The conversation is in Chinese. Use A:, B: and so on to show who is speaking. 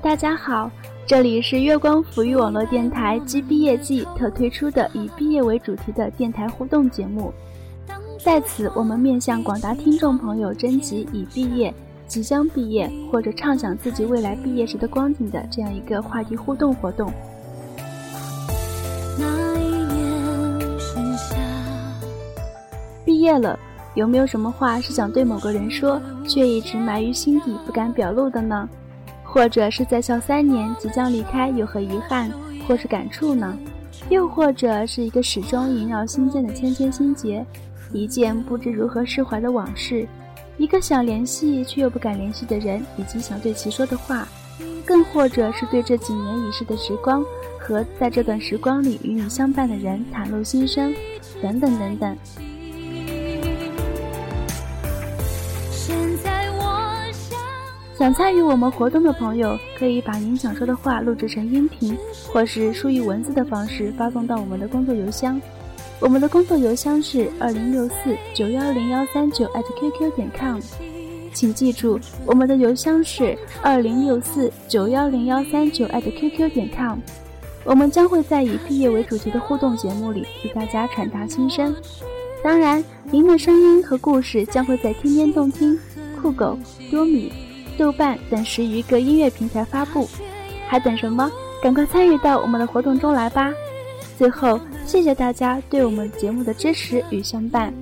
A: 大家好，这里是月光抚育网络电台暨毕业季特推出的以毕业为主题的电台互动节目。在此，我们面向广大听众朋友征集已毕业、即将毕业或者畅想自己未来毕业时的光景的这样一个话题互动活动。那一年夏毕业了，有没有什么话是想对某个人说，却一直埋于心底不敢表露的呢？或者是在校三年即将离开，有何遗憾或是感触呢？又或者是一个始终萦绕心间的千千心结，一件不知如何释怀的往事，一个想联系却又不敢联系的人，以及想对其说的话，更或者是对这几年已逝的时光和在这段时光里与你相伴的人袒露心声，等等等等。想参与我们活动的朋友，可以把您想说的话录制成音频，或是输入文字的方式发送到我们的工作邮箱。我们的工作邮箱是二零六四九幺零幺三九 @QQ 点 com，请记住，我们的邮箱是二零六四九幺零幺三九 @QQ 点 com。我们将会在以毕业为主题的互动节目里替大家传达心声。当然，您的声音和故事将会在天天动听、酷狗、多米。豆瓣等十余个音乐平台发布，还等什么？赶快参与到我们的活动中来吧！最后，谢谢大家对我们节目的支持与相伴。